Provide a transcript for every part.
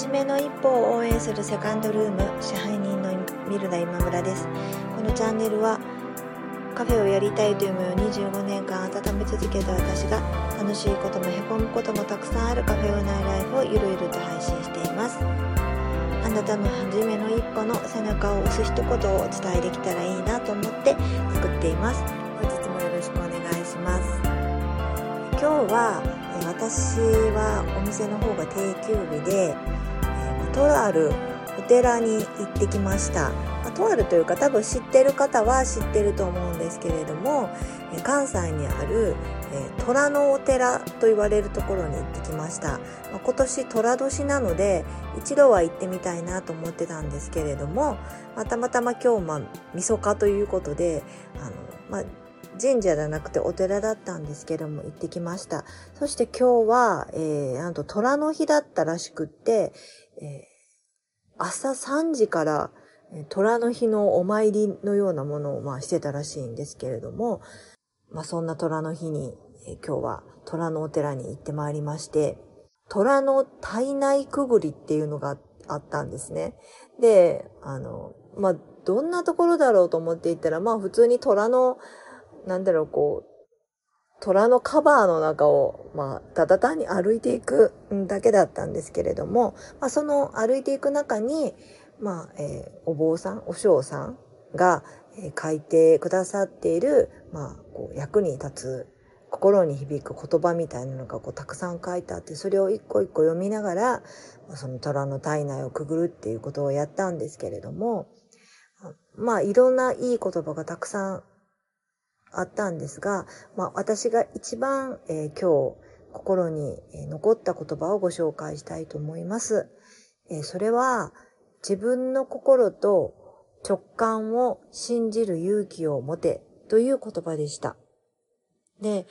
初めの一歩を応援するセカンドルーム支配人のミルナ今村です。このチャンネルはカフェをやりたいという夢を25年間温め続けた私が楽しいこともへこむこともたくさんあるカフェオーナーライフをゆるゆると配信しています。あなたの初めの一歩の背中を押す一言をお伝えできたらいいなと思って作っています。本日もよろしくお願いします。今日は私はお店の方が定休日でとあるお寺に行ってきましたまとあるというか多分知ってる方は知ってると思うんですけれども関西にある虎のお寺と言われるところに行ってきましたま今年虎年なので一度は行ってみたいなと思ってたんですけれどもまたまたま今日まみそかということであの、まあ、神社じゃなくてお寺だったんですけども行ってきました。そして今日は、えー、なんと虎の日だったらしくって、えー、朝3時から虎の日のお参りのようなものをまあしてたらしいんですけれども、まあそんな虎の日に、今日は虎のお寺に行ってまいりまして、虎の体内くぐりっていうのがあったんですね。で、あの、まあどんなところだろうと思って行ったら、まあ普通に虎のなんだろう、こう、虎のカバーの中を、まあ、ただ単に歩いていくだけだったんですけれども、まあ、その歩いていく中に、まあ、えー、お坊さん、お嬢さんが、えー、書いてくださっている、まあ、こう、役に立つ、心に響く言葉みたいなのがこうたくさん書いてあって、それを一個一個読みながら、その虎の体内をくぐるっていうことをやったんですけれども、まあ、いろんないい言葉がたくさんあったんですが、まあ、私が一番、えー、今日心に残った言葉をご紹介したいと思います。えー、それは自分の心と直感を信じる勇気を持てという言葉でした。で、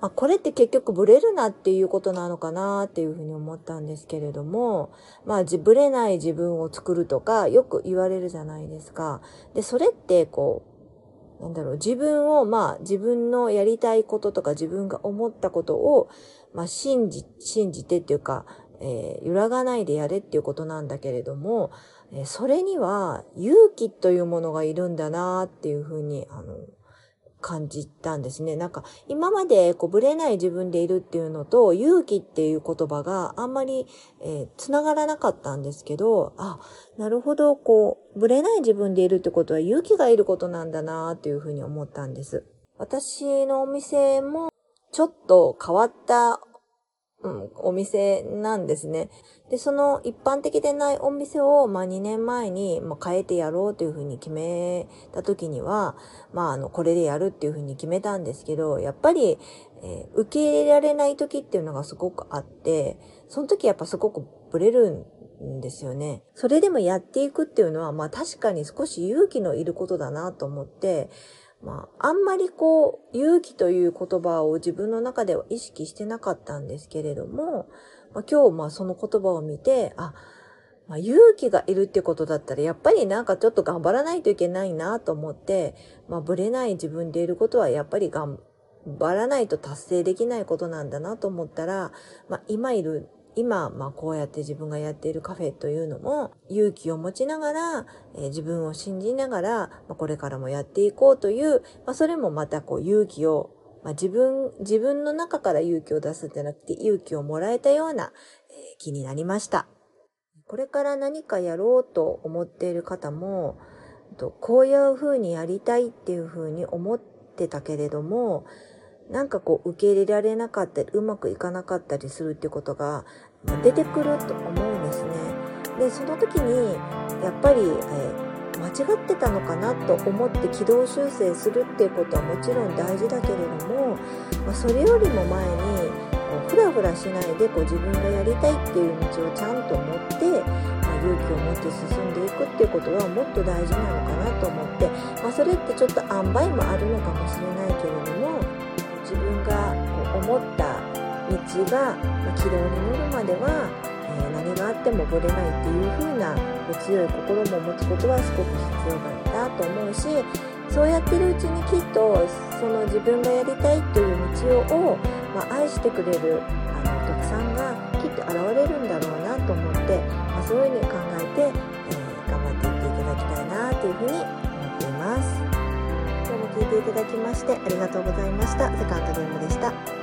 まあ、これって結局ブレるなっていうことなのかなっていうふうに思ったんですけれども、まあ、ブレない自分を作るとかよく言われるじゃないですか。で、それってこう、なんだろう、自分を、まあ、自分のやりたいこととか自分が思ったことを、まあ、信じ、信じてっていうか、えー、揺らがないでやれっていうことなんだけれども、えー、それには勇気というものがいるんだなっていうふうに、あの、感じたんですね。なんか、今までこう、ぶれない自分でいるっていうのと、勇気っていう言葉があんまり、えー、つながらなかったんですけど、あ、なるほど、こう、ぶれない自分でいるってことは勇気がいることなんだなっていうふうに思ったんです。私のお店も、ちょっと変わったうん、お店なんですね。で、その一般的でないお店を、まあ2年前に、まあ、変えてやろうというふうに決めた時には、まああの、これでやるっていうふうに決めたんですけど、やっぱり、えー、受け入れられない時っていうのがすごくあって、その時やっぱすごくブレるんですよね。それでもやっていくっていうのは、まあ確かに少し勇気のいることだなと思って、まあ、あんまりこう、勇気という言葉を自分の中では意識してなかったんですけれども、まあ、今日まあその言葉を見て、あ、まあ、勇気がいるってことだったら、やっぱりなんかちょっと頑張らないといけないなと思って、まあ、ぶれない自分でいることはやっぱり頑張らないと達成できないことなんだなと思ったら、まあ、今いる今、まあこうやって自分がやっているカフェというのも勇気を持ちながら、えー、自分を信じながら、まあ、これからもやっていこうという、まあそれもまたこう勇気を、まあ自分、自分の中から勇気を出すんじゃなくて勇気をもらえたような、えー、気になりました。これから何かやろうと思っている方も、こういうふうにやりたいっていうふうに思ってたけれども、なんかこう受け入れられなかったり、うまくいかなかったりするってことが出てくると思うんですね。で、その時に、やっぱり、えー、間違ってたのかなと思って軌道修正するっていうことはもちろん大事だけれども、まあ、それよりも前に、ふらふらしないでこう自分がやりたいっていう道をちゃんと持って、まあ、勇気を持って進んでいくっていうことはもっと大事なのかなと思って、まあ、それってちょっと塩梅もあるのかもしれないけれども自分がこう思った道が、ま軌道に乗るまでは、え、何があってもぶれないっていう風な強い心も持つことはすごく必要なんだと思うしそうやってるうちにきっとその自分がやりたいという道を、まあ、愛してくれるあのお客さんがきっと現れるんだろうなと思ってまあそういうふうに考えて、えー、頑張っていっていただきたいなというふうに思っています。今日も聞いていただきましてありがとうございました。セカンドルームでした。